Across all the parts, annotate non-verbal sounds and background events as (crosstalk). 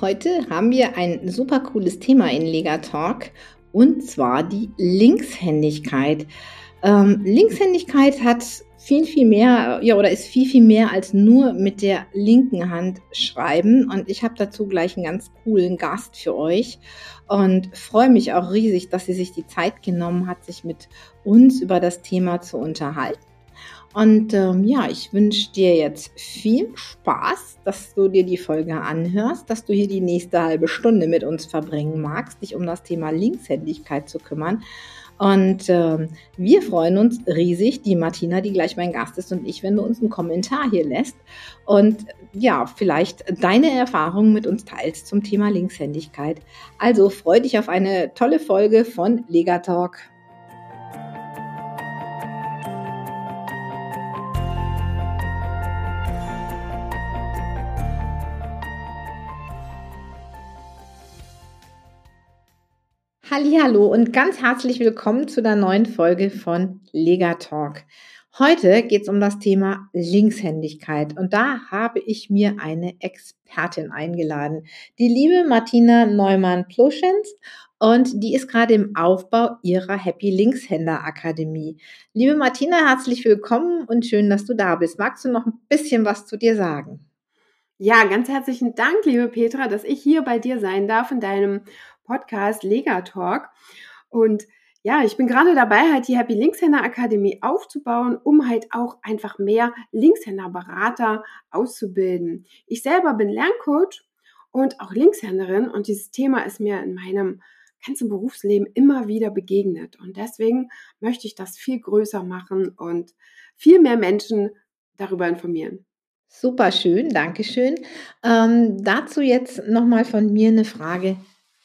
Heute haben wir ein super cooles Thema in Lega Talk und zwar die Linkshändigkeit. Ähm, Linkshändigkeit hat viel, viel mehr, ja, oder ist viel, viel mehr als nur mit der linken Hand schreiben. Und ich habe dazu gleich einen ganz coolen Gast für euch und freue mich auch riesig, dass sie sich die Zeit genommen hat, sich mit uns über das Thema zu unterhalten. Und ähm, ja, ich wünsche dir jetzt viel Spaß, dass du dir die Folge anhörst, dass du hier die nächste halbe Stunde mit uns verbringen magst, dich um das Thema Linkshändigkeit zu kümmern. Und äh, wir freuen uns riesig, die Martina, die gleich mein Gast ist, und ich, wenn du uns einen Kommentar hier lässt und ja, vielleicht deine Erfahrungen mit uns teilst zum Thema Linkshändigkeit. Also freu dich auf eine tolle Folge von Legatalk. Hallo und ganz herzlich willkommen zu der neuen Folge von Lega Talk. Heute geht es um das Thema Linkshändigkeit und da habe ich mir eine Expertin eingeladen, die liebe Martina Neumann-Pluschens und die ist gerade im Aufbau ihrer Happy Linkshänder Akademie. Liebe Martina, herzlich willkommen und schön, dass du da bist. Magst du noch ein bisschen was zu dir sagen? Ja, ganz herzlichen Dank, liebe Petra, dass ich hier bei dir sein darf in deinem Podcast Lega Talk. Und ja, ich bin gerade dabei, halt die Happy Linkshänder Akademie aufzubauen, um halt auch einfach mehr Linkshänderberater auszubilden. Ich selber bin Lerncoach und auch Linkshänderin und dieses Thema ist mir in meinem ganzen Berufsleben immer wieder begegnet. Und deswegen möchte ich das viel größer machen und viel mehr Menschen darüber informieren. Super schön, Dankeschön. Ähm, dazu jetzt nochmal von mir eine Frage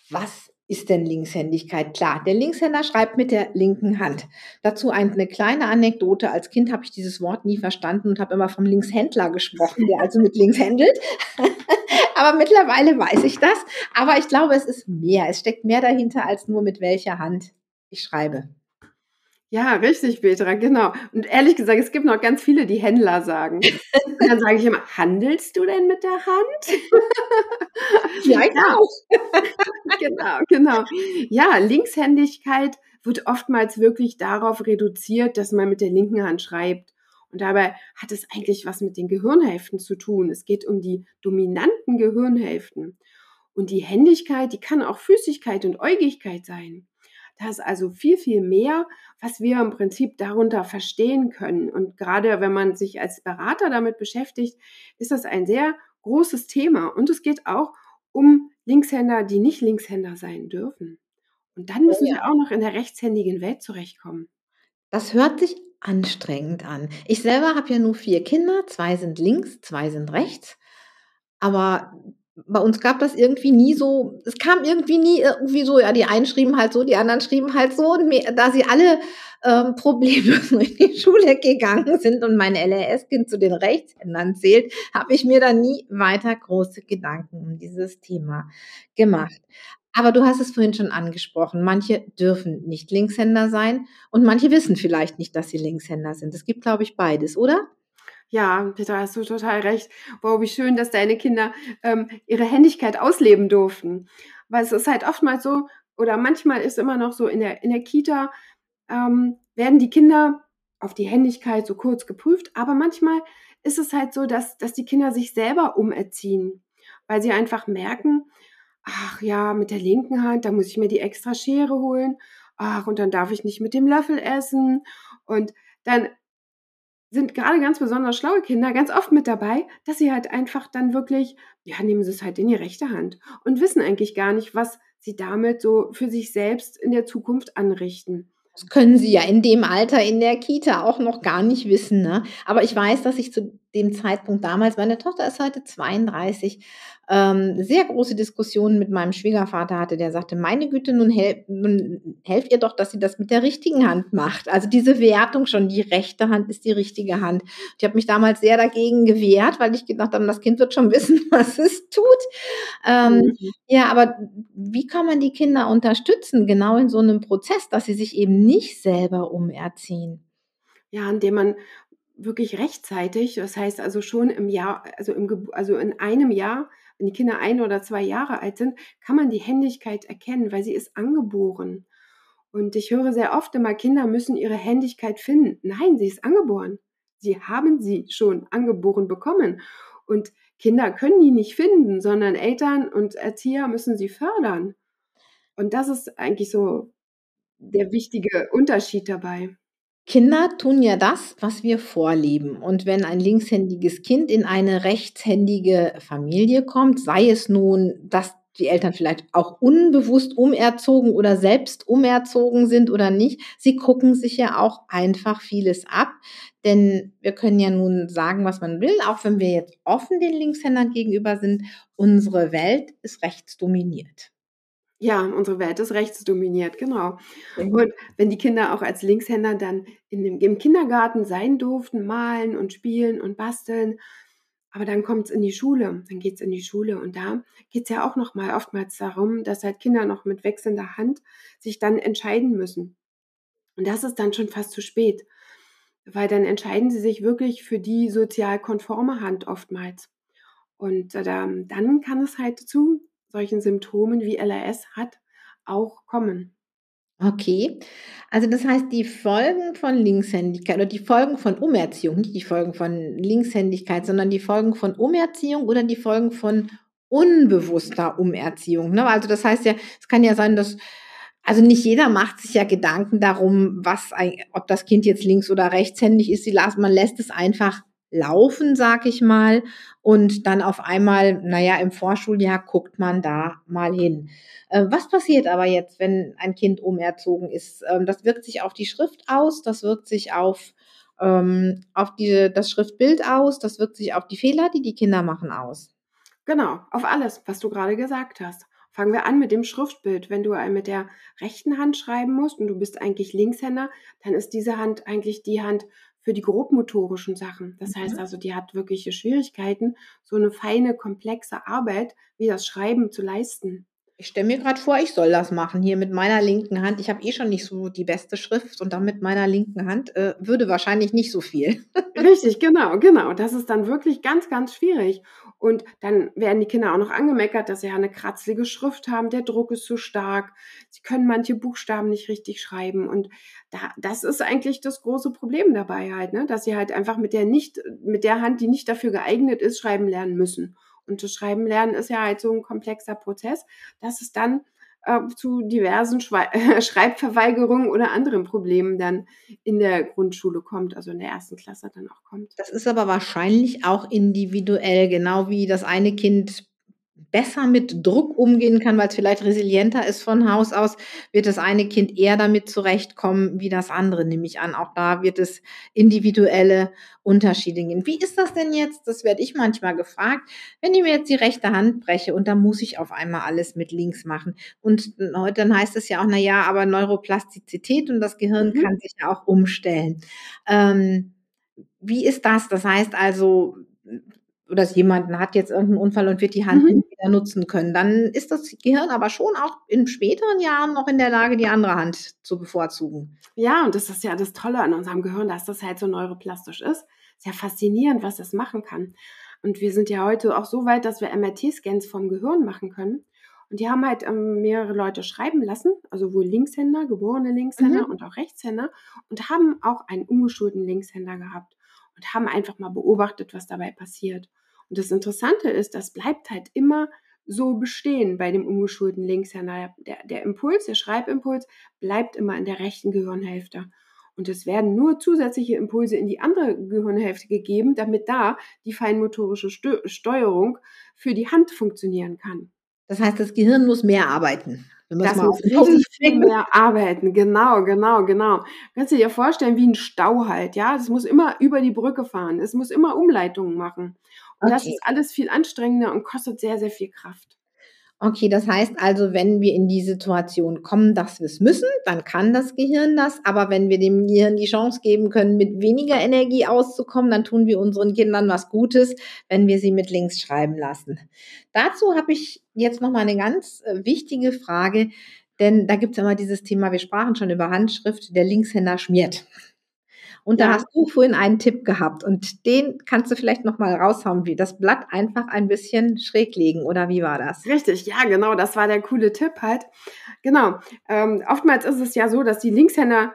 was ist denn Linkshändigkeit? Klar, der Linkshänder schreibt mit der linken Hand. Dazu eine kleine Anekdote. Als Kind habe ich dieses Wort nie verstanden und habe immer vom Linkshändler gesprochen, der also mit links händelt. (laughs) Aber mittlerweile weiß ich das. Aber ich glaube, es ist mehr. Es steckt mehr dahinter als nur mit welcher Hand ich schreibe. Ja, richtig, Petra, genau. Und ehrlich gesagt, es gibt noch ganz viele, die Händler sagen. Und dann sage ich immer, handelst du denn mit der Hand? (laughs) ja, ich auch. (laughs) genau, genau. Ja, Linkshändigkeit wird oftmals wirklich darauf reduziert, dass man mit der linken Hand schreibt. Und dabei hat es eigentlich was mit den Gehirnhälften zu tun. Es geht um die dominanten Gehirnhälften. Und die Händigkeit, die kann auch Füßigkeit und Äugigkeit sein. Da ist also viel, viel mehr, was wir im Prinzip darunter verstehen können. Und gerade wenn man sich als Berater damit beschäftigt, ist das ein sehr großes Thema. Und es geht auch um Linkshänder, die nicht Linkshänder sein dürfen. Und dann müssen oh ja. wir auch noch in der rechtshändigen Welt zurechtkommen. Das hört sich anstrengend an. Ich selber habe ja nur vier Kinder, zwei sind links, zwei sind rechts. Aber bei uns gab das irgendwie nie so, es kam irgendwie nie irgendwie so, ja, die einen schrieben halt so, die anderen schrieben halt so, und mir, da sie alle ähm, problemlos (laughs) in die Schule gegangen sind und mein LRS-Kind zu den Rechtshändern zählt, habe ich mir da nie weiter große Gedanken um dieses Thema gemacht. Aber du hast es vorhin schon angesprochen. Manche dürfen nicht Linkshänder sein und manche wissen vielleicht nicht, dass sie Linkshänder sind. Es gibt, glaube ich, beides, oder? Ja, Peter, hast du total recht. Wow, wie schön, dass deine Kinder ähm, ihre Händigkeit ausleben durften. Weil es ist halt oftmals so, oder manchmal ist immer noch so in der, in der Kita, ähm, werden die Kinder auf die Händigkeit so kurz geprüft, aber manchmal ist es halt so, dass, dass die Kinder sich selber umerziehen, weil sie einfach merken, ach ja, mit der linken Hand, da muss ich mir die extra Schere holen, ach, und dann darf ich nicht mit dem Löffel essen und dann sind gerade ganz besonders schlaue Kinder ganz oft mit dabei, dass sie halt einfach dann wirklich, ja, nehmen sie es halt in die rechte Hand und wissen eigentlich gar nicht, was sie damit so für sich selbst in der Zukunft anrichten. Das können sie ja in dem Alter in der Kita auch noch gar nicht wissen. Ne? Aber ich weiß, dass ich zu dem Zeitpunkt damals, meine Tochter ist heute 32, ähm, sehr große Diskussionen mit meinem Schwiegervater hatte, der sagte, meine Güte, nun, hel nun helft ihr doch, dass sie das mit der richtigen Hand macht. Also diese Wertung schon, die rechte Hand ist die richtige Hand. Ich habe mich damals sehr dagegen gewehrt, weil ich gedacht habe, das Kind wird schon wissen, (laughs) was es tut. Ähm, mhm. Ja, aber wie kann man die Kinder unterstützen, genau in so einem Prozess, dass sie sich eben nicht selber umerziehen? Ja, indem man wirklich rechtzeitig, das heißt also schon im Jahr, also im also in einem Jahr wenn die Kinder ein oder zwei Jahre alt sind, kann man die Händigkeit erkennen, weil sie ist angeboren. Und ich höre sehr oft immer, Kinder müssen ihre Händigkeit finden. Nein, sie ist angeboren. Sie haben sie schon angeboren bekommen. Und Kinder können die nicht finden, sondern Eltern und Erzieher müssen sie fördern. Und das ist eigentlich so der wichtige Unterschied dabei. Kinder tun ja das, was wir vorleben. Und wenn ein linkshändiges Kind in eine rechtshändige Familie kommt, sei es nun, dass die Eltern vielleicht auch unbewusst umerzogen oder selbst umerzogen sind oder nicht. Sie gucken sich ja auch einfach vieles ab, denn wir können ja nun sagen, was man will, auch wenn wir jetzt offen den Linkshändern gegenüber sind. Unsere Welt ist rechtsdominiert. Ja, unsere Welt ist rechtsdominiert, genau. Und wenn die Kinder auch als Linkshänder dann in dem, im Kindergarten sein durften, malen und spielen und basteln, aber dann kommt es in die Schule, dann geht es in die Schule und da geht es ja auch noch mal oftmals darum, dass halt Kinder noch mit wechselnder Hand sich dann entscheiden müssen. Und das ist dann schon fast zu spät, weil dann entscheiden sie sich wirklich für die sozial konforme Hand oftmals. Und äh, dann kann es halt zu solchen Symptomen wie LRS hat auch kommen. Okay. Also das heißt, die Folgen von Linkshändigkeit oder die Folgen von Umerziehung, nicht die Folgen von Linkshändigkeit, sondern die Folgen von Umerziehung oder die Folgen von unbewusster Umerziehung. Ne? Also das heißt ja, es kann ja sein, dass also nicht jeder macht sich ja Gedanken darum, was, ob das Kind jetzt links oder rechtshändig ist. Man lässt es einfach laufen, sag ich mal. Und dann auf einmal, naja, im Vorschuljahr guckt man da mal hin. Äh, was passiert aber jetzt, wenn ein Kind umerzogen ist? Ähm, das wirkt sich auf die Schrift aus, das wirkt sich auf, ähm, auf die, das Schriftbild aus, das wirkt sich auf die Fehler, die die Kinder machen, aus. Genau, auf alles, was du gerade gesagt hast. Fangen wir an mit dem Schriftbild. Wenn du mit der rechten Hand schreiben musst und du bist eigentlich Linkshänder, dann ist diese Hand eigentlich die Hand für die grobmotorischen Sachen. Das mhm. heißt also, die hat wirkliche Schwierigkeiten, so eine feine, komplexe Arbeit wie das Schreiben zu leisten. Ich stelle mir gerade vor, ich soll das machen hier mit meiner linken Hand. Ich habe eh schon nicht so die beste Schrift und dann mit meiner linken Hand äh, würde wahrscheinlich nicht so viel. (laughs) Richtig, genau, genau. Das ist dann wirklich ganz, ganz schwierig. Und dann werden die Kinder auch noch angemeckert, dass sie ja eine kratzlige Schrift haben, der Druck ist zu stark, sie können manche Buchstaben nicht richtig schreiben. Und da, das ist eigentlich das große Problem dabei halt, ne? dass sie halt einfach mit der nicht, mit der Hand, die nicht dafür geeignet ist, schreiben lernen müssen. Und das Schreiben lernen ist ja halt so ein komplexer Prozess, dass es dann äh, zu diversen Schwe (laughs) Schreibverweigerungen oder anderen Problemen dann in der Grundschule kommt, also in der ersten Klasse dann auch kommt. Das ist aber wahrscheinlich auch individuell, genau wie das eine Kind besser mit Druck umgehen kann, weil es vielleicht resilienter ist von Haus aus, wird das eine Kind eher damit zurechtkommen wie das andere, nehme ich an. Auch da wird es individuelle Unterschiede geben. Wie ist das denn jetzt? Das werde ich manchmal gefragt, wenn ich mir jetzt die rechte Hand breche und dann muss ich auf einmal alles mit links machen. Und dann heißt es ja auch, na ja, aber Neuroplastizität und das Gehirn mhm. kann sich ja auch umstellen. Ähm, wie ist das? Das heißt also, oder jemanden hat jetzt irgendeinen Unfall und wird die Hand mhm. nicht wieder nutzen können, dann ist das Gehirn aber schon auch in späteren Jahren noch in der Lage, die andere Hand zu bevorzugen. Ja, und das ist ja das Tolle an unserem Gehirn, dass das halt so neuroplastisch ist. Sehr faszinierend, was das machen kann. Und wir sind ja heute auch so weit, dass wir MRT-Scans vom Gehirn machen können. Und die haben halt ähm, mehrere Leute schreiben lassen, also wohl Linkshänder, geborene Linkshänder mhm. und auch Rechtshänder und haben auch einen ungeschulten Linkshänder gehabt und haben einfach mal beobachtet, was dabei passiert. Und das Interessante ist, das bleibt halt immer so bestehen bei dem ungeschulten Linkshänder. Der, der Impuls, der Schreibimpuls bleibt immer in der rechten Gehirnhälfte. Und es werden nur zusätzliche Impulse in die andere Gehirnhälfte gegeben, damit da die feinmotorische Steuerung für die Hand funktionieren kann. Das heißt, das Gehirn muss mehr arbeiten. Das muss richtig viel mehr arbeiten. Genau, genau, genau. Kannst du dir vorstellen, wie ein Stau halt, ja? Es muss immer über die Brücke fahren. Es muss immer Umleitungen machen. Und okay. das ist alles viel anstrengender und kostet sehr, sehr viel Kraft. Okay, das heißt also, wenn wir in die Situation kommen, dass wir es müssen, dann kann das Gehirn das. Aber wenn wir dem Gehirn die Chance geben können, mit weniger Energie auszukommen, dann tun wir unseren Kindern was Gutes, wenn wir sie mit links schreiben lassen. Dazu habe ich jetzt noch mal eine ganz äh, wichtige Frage, denn da gibt es immer dieses Thema, wir sprachen schon über Handschrift, der Linkshänder schmiert. Und da hast du vorhin einen Tipp gehabt und den kannst du vielleicht noch mal raushauen, wie das Blatt einfach ein bisschen schräg legen oder wie war das? Richtig, ja, genau, das war der coole Tipp halt. Genau. Ähm, oftmals ist es ja so, dass die Linkshänder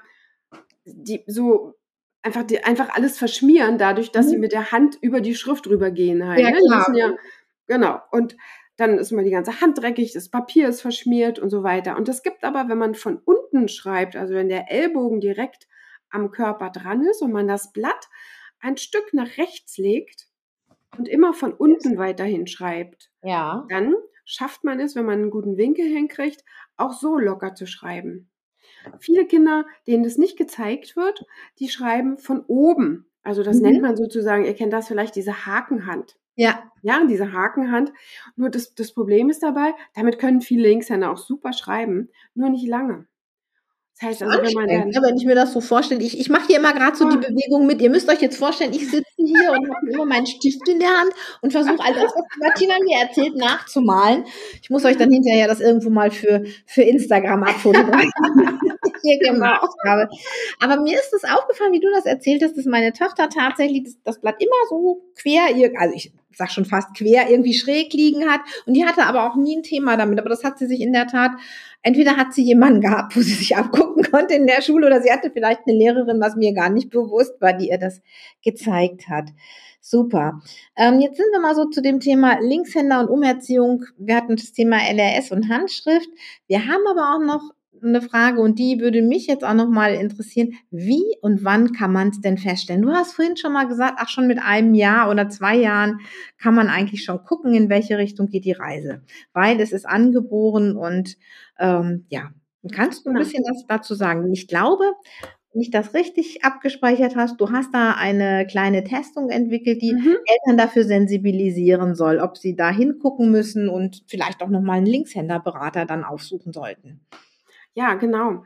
die so einfach die einfach alles verschmieren, dadurch, dass mhm. sie mit der Hand über die Schrift rübergehen halt. Ja, ne? klar. Ja, genau. Und dann ist mal die ganze Hand dreckig, das Papier ist verschmiert und so weiter. Und es gibt aber, wenn man von unten schreibt, also wenn der Ellbogen direkt am Körper dran ist und man das Blatt ein Stück nach rechts legt und immer von unten weiterhin schreibt, ja. dann schafft man es, wenn man einen guten Winkel hinkriegt, auch so locker zu schreiben. Viele Kinder, denen das nicht gezeigt wird, die schreiben von oben. Also das mhm. nennt man sozusagen, ihr kennt das vielleicht, diese Hakenhand. Ja. Ja, diese Hakenhand. Nur das, das Problem ist dabei, damit können viele Linkshänder auch super schreiben, nur nicht lange. Das heißt also, wenn man dann, ja, wenn ich mir das so vorstelle, ich, ich mache hier immer gerade so die Bewegung mit. Ihr müsst euch jetzt vorstellen, ich sitze hier und habe immer meinen Stift in der Hand und versuche all das, was Martina mir erzählt, nachzumalen. Ich muss euch dann hinterher das irgendwo mal für, für Instagram abfotografieren. (laughs) hier gemacht habe. Aber mir ist es aufgefallen, wie du das erzählt hast, dass meine Tochter tatsächlich das, das Blatt immer so quer, also ich sag schon fast quer, irgendwie schräg liegen hat. Und die hatte aber auch nie ein Thema damit. Aber das hat sie sich in der Tat, entweder hat sie jemanden gehabt, wo sie sich abgucken (laughs) konnte in der Schule, oder sie hatte vielleicht eine Lehrerin, was mir gar nicht bewusst war, die ihr das gezeigt hat. Super. Ähm, jetzt sind wir mal so zu dem Thema Linkshänder und Umerziehung. Wir hatten das Thema LRS und Handschrift. Wir haben aber auch noch eine Frage und die würde mich jetzt auch nochmal interessieren. Wie und wann kann man es denn feststellen? Du hast vorhin schon mal gesagt, ach schon mit einem Jahr oder zwei Jahren kann man eigentlich schon gucken, in welche Richtung geht die Reise, weil es ist angeboren und ähm, ja, kannst du ein bisschen was dazu sagen? Ich glaube, ich das richtig abgespeichert hast, du hast da eine kleine Testung entwickelt, die mhm. Eltern dafür sensibilisieren soll, ob sie da hingucken müssen und vielleicht auch nochmal einen Linkshänderberater dann aufsuchen sollten. Ja, genau.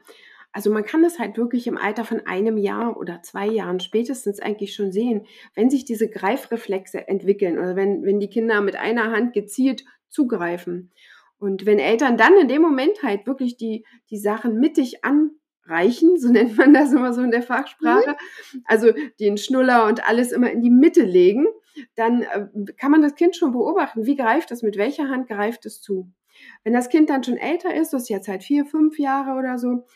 Also man kann das halt wirklich im Alter von einem Jahr oder zwei Jahren spätestens eigentlich schon sehen, wenn sich diese Greifreflexe entwickeln oder wenn, wenn die Kinder mit einer Hand gezielt zugreifen. Und wenn Eltern dann in dem Moment halt wirklich die, die Sachen mittig anreichen, so nennt man das immer so in der Fachsprache, mhm. also den Schnuller und alles immer in die Mitte legen, dann äh, kann man das Kind schon beobachten, wie greift es, mit welcher Hand greift es zu. Wenn das Kind dann schon älter ist, das ist jetzt halt vier, fünf Jahre oder so,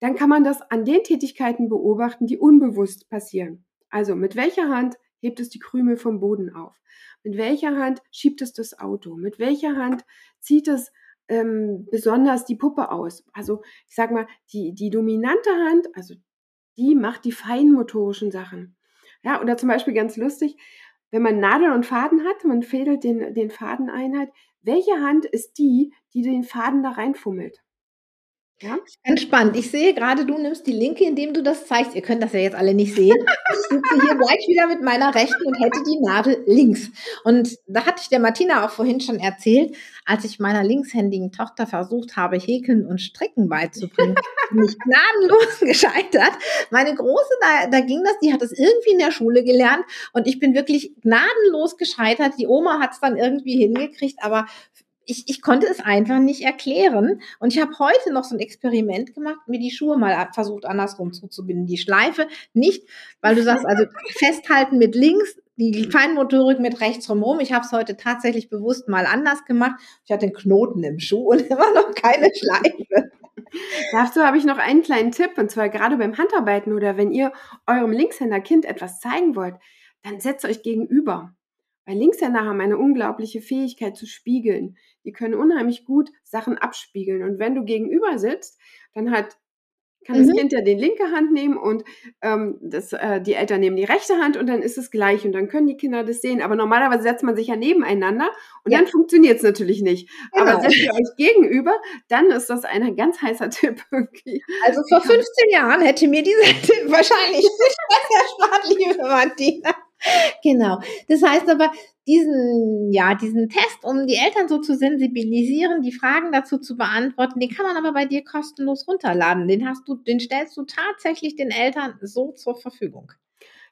dann kann man das an den Tätigkeiten beobachten, die unbewusst passieren. Also mit welcher Hand hebt es die Krümel vom Boden auf? Mit welcher Hand schiebt es das Auto? Mit welcher Hand zieht es ähm, besonders die Puppe aus? Also ich sag mal, die, die dominante Hand, also die macht die feinmotorischen Sachen. Ja, oder zum Beispiel ganz lustig, wenn man Nadel und Faden hat, man fädelt den, den Faden ein halt, welche Hand ist die, die den Faden da reinfummelt? Ja? Ganz spannend. Ich sehe gerade, du nimmst die linke, indem du das zeigst. Ihr könnt das ja jetzt alle nicht sehen. Ich sitze hier gleich wieder mit meiner rechten und hätte die Nadel links. Und da hatte ich der Martina auch vorhin schon erzählt, als ich meiner linkshändigen Tochter versucht habe, Häkeln und Stricken beizubringen, (laughs) bin ich gnadenlos gescheitert. Meine Große, da, da ging das, die hat das irgendwie in der Schule gelernt und ich bin wirklich gnadenlos gescheitert. Die Oma hat es dann irgendwie hingekriegt, aber ich, ich konnte es einfach nicht erklären. Und ich habe heute noch so ein Experiment gemacht, mir die Schuhe mal versucht, andersrum zuzubinden. Die Schleife nicht, weil du sagst, also (laughs) festhalten mit links, die Feinmotorik mit rechts rumrum. Ich habe es heute tatsächlich bewusst mal anders gemacht. Ich hatte einen Knoten im Schuh und (laughs) immer noch keine Schleife. Dazu habe ich noch einen kleinen Tipp, und zwar gerade beim Handarbeiten oder wenn ihr eurem Linkshänder-Kind etwas zeigen wollt, dann setzt euch gegenüber. Weil Linkshänder haben eine unglaubliche Fähigkeit zu spiegeln. Die können unheimlich gut Sachen abspiegeln. Und wenn du gegenüber sitzt, dann hat kann mhm. das Kind ja die linke Hand nehmen und ähm, das, äh, die Eltern nehmen die rechte Hand und dann ist es gleich und dann können die Kinder das sehen. Aber normalerweise setzt man sich ja nebeneinander und ja. dann funktioniert es natürlich nicht. Genau. Aber setzt ihr euch gegenüber, dann ist das ein ganz heißer (laughs) Tipp. Irgendwie. Also vor 15 Jahren hätte mir dieser (laughs) Tipp wahrscheinlich nicht besser erspart, liebe Martina. (laughs) Genau. Das heißt aber, diesen, ja, diesen Test, um die Eltern so zu sensibilisieren, die Fragen dazu zu beantworten, den kann man aber bei dir kostenlos runterladen. Den hast du, den stellst du tatsächlich den Eltern so zur Verfügung.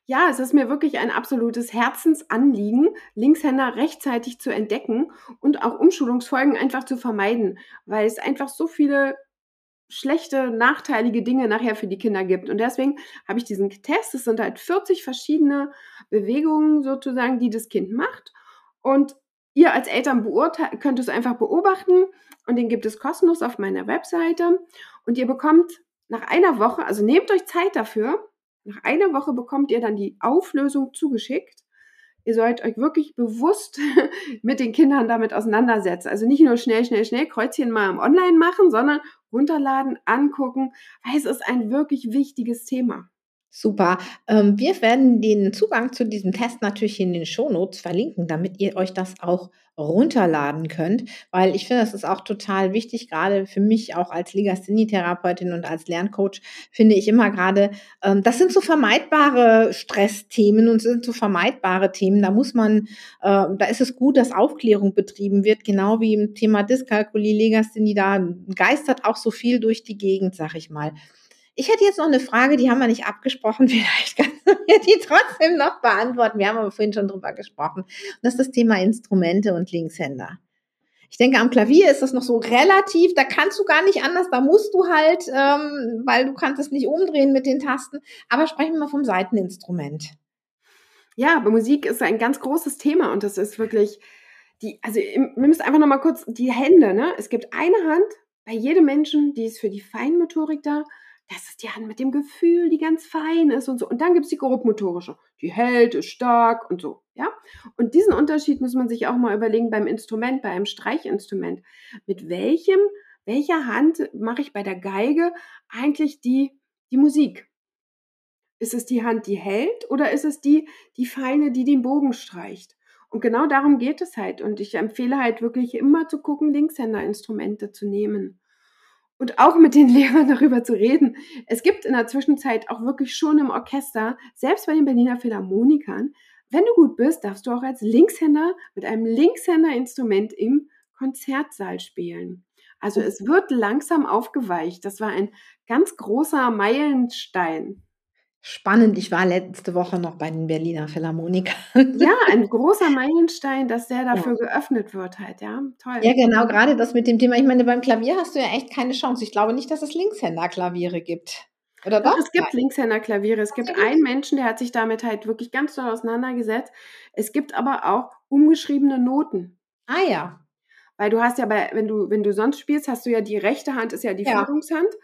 Ja, es ist mir wirklich ein absolutes Herzensanliegen, Linkshänder rechtzeitig zu entdecken und auch Umschulungsfolgen einfach zu vermeiden, weil es einfach so viele schlechte, nachteilige Dinge nachher für die Kinder gibt. Und deswegen habe ich diesen Test. Es sind halt 40 verschiedene Bewegungen sozusagen, die das Kind macht. Und ihr als Eltern könnt es einfach beobachten. Und den gibt es kostenlos auf meiner Webseite. Und ihr bekommt nach einer Woche, also nehmt euch Zeit dafür, nach einer Woche bekommt ihr dann die Auflösung zugeschickt. Ihr sollt euch wirklich bewusst (laughs) mit den Kindern damit auseinandersetzen. Also nicht nur schnell, schnell, schnell Kreuzchen mal im Online machen, sondern runterladen, angucken, weil es ist ein wirklich wichtiges Thema. Super. Ähm, wir werden den Zugang zu diesem Test natürlich in den Shownotes verlinken, damit ihr euch das auch runterladen könnt, weil ich finde, das ist auch total wichtig, gerade für mich auch als Legasthenie-Therapeutin und als Lerncoach, finde ich immer gerade, ähm, das sind so vermeidbare Stressthemen und sind so vermeidbare Themen. Da muss man, äh, da ist es gut, dass Aufklärung betrieben wird, genau wie im Thema Dyskalkulie, Legasthenie, da geistert auch so viel durch die Gegend, sag ich mal. Ich hätte jetzt noch eine Frage, die haben wir nicht abgesprochen. (laughs) Vielleicht kannst du mir die trotzdem noch beantworten. Wir haben aber vorhin schon drüber gesprochen. Und das ist das Thema Instrumente und Linkshänder. Ich denke, am Klavier ist das noch so relativ, da kannst du gar nicht anders, da musst du halt, ähm, weil du kannst es nicht umdrehen mit den Tasten. Aber sprechen wir mal vom Seiteninstrument. Ja, aber Musik ist ein ganz großes Thema und das ist wirklich die, also wir müssen einfach noch mal kurz die Hände, ne? Es gibt eine Hand bei jedem Menschen, die ist für die Feinmotorik da das ist die Hand mit dem Gefühl, die ganz fein ist und so. Und dann gibt es die grobmotorische. Die hält, ist stark und so. Ja? Und diesen Unterschied muss man sich auch mal überlegen beim Instrument, bei einem Streichinstrument. Mit welchem, welcher Hand mache ich bei der Geige eigentlich die, die Musik? Ist es die Hand, die hält oder ist es die, die feine, die den Bogen streicht? Und genau darum geht es halt. Und ich empfehle halt wirklich immer zu gucken, Linkshänder-Instrumente zu nehmen und auch mit den (laughs) Lehrern darüber zu reden. Es gibt in der Zwischenzeit auch wirklich schon im Orchester, selbst bei den Berliner Philharmonikern, wenn du gut bist, darfst du auch als Linkshänder mit einem Linkshänder-Instrument im Konzertsaal spielen. Also es wird langsam aufgeweicht. Das war ein ganz großer Meilenstein. Spannend, ich war letzte Woche noch bei den Berliner Philharmonikern. Ja, ein großer Meilenstein, dass der dafür ja. geöffnet wird halt, ja. Toll. Ja, genau, gerade das mit dem Thema. Ich meine, beim Klavier hast du ja echt keine Chance. Ich glaube nicht, dass es Linkshänder-Klaviere gibt. Oder doch? Es gibt Linkshänder-Klaviere. Es gibt einen Menschen, der hat sich damit halt wirklich ganz doll auseinandergesetzt. Es gibt aber auch umgeschriebene Noten. Ah ja. Weil du hast ja bei, wenn du, wenn du sonst spielst, hast du ja die rechte Hand ist ja die ja. Führungshand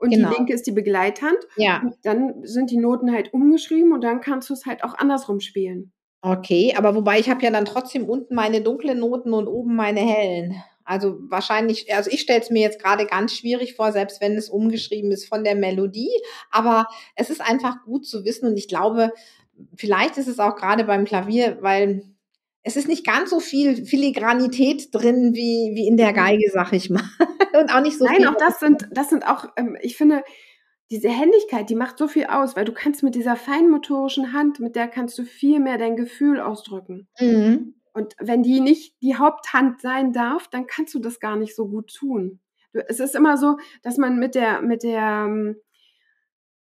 und genau. die linke ist die Begleithand. Ja. Und dann sind die Noten halt umgeschrieben und dann kannst du es halt auch andersrum spielen. Okay, aber wobei ich habe ja dann trotzdem unten meine dunklen Noten und oben meine hellen. Also wahrscheinlich, also ich stelle es mir jetzt gerade ganz schwierig vor, selbst wenn es umgeschrieben ist von der Melodie. Aber es ist einfach gut zu wissen und ich glaube, vielleicht ist es auch gerade beim Klavier, weil es ist nicht ganz so viel Filigranität drin wie, wie in der mhm. Geige, sag ich mal. (laughs) Und auch nicht so Nein, viel. Nein, auch das sind, das sind auch, ähm, ich finde, diese Händigkeit, die macht so viel aus, weil du kannst mit dieser feinmotorischen Hand, mit der kannst du viel mehr dein Gefühl ausdrücken. Mhm. Und wenn die nicht die Haupthand sein darf, dann kannst du das gar nicht so gut tun. Es ist immer so, dass man mit der, mit der, ähm,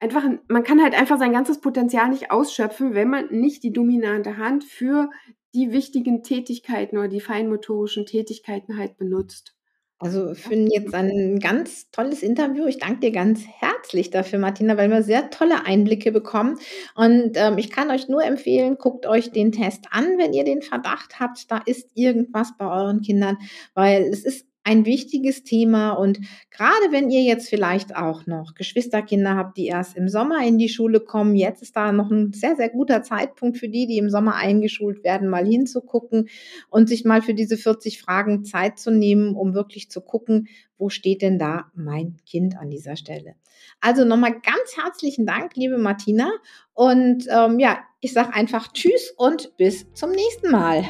einfach, man kann halt einfach sein ganzes Potenzial nicht ausschöpfen, wenn man nicht die dominante Hand für die wichtigen Tätigkeiten oder die feinmotorischen Tätigkeiten halt benutzt. Also für jetzt ein ganz tolles Interview. Ich danke dir ganz herzlich dafür, Martina, weil wir sehr tolle Einblicke bekommen. Und ähm, ich kann euch nur empfehlen, guckt euch den Test an, wenn ihr den Verdacht habt, da ist irgendwas bei euren Kindern, weil es ist ein wichtiges Thema und gerade wenn ihr jetzt vielleicht auch noch Geschwisterkinder habt, die erst im Sommer in die Schule kommen, jetzt ist da noch ein sehr, sehr guter Zeitpunkt für die, die im Sommer eingeschult werden, mal hinzugucken und sich mal für diese 40 Fragen Zeit zu nehmen, um wirklich zu gucken, wo steht denn da mein Kind an dieser Stelle. Also nochmal ganz herzlichen Dank, liebe Martina. Und ähm, ja, ich sage einfach Tschüss und bis zum nächsten Mal.